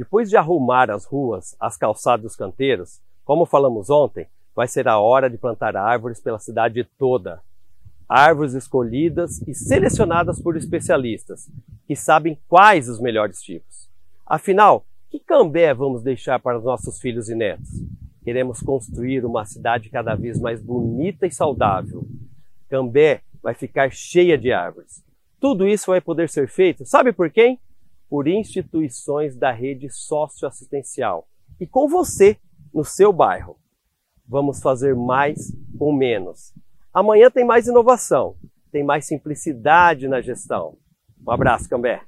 Depois de arrumar as ruas, as calçadas e os canteiros, como falamos ontem, vai ser a hora de plantar árvores pela cidade toda. Árvores escolhidas e selecionadas por especialistas, que sabem quais os melhores tipos. Afinal, que cambé vamos deixar para os nossos filhos e netos? Queremos construir uma cidade cada vez mais bonita e saudável. Cambé vai ficar cheia de árvores. Tudo isso vai poder ser feito, sabe por quem? Por instituições da rede socioassistencial e com você no seu bairro. Vamos fazer mais com menos. Amanhã tem mais inovação, tem mais simplicidade na gestão. Um abraço, Cambé.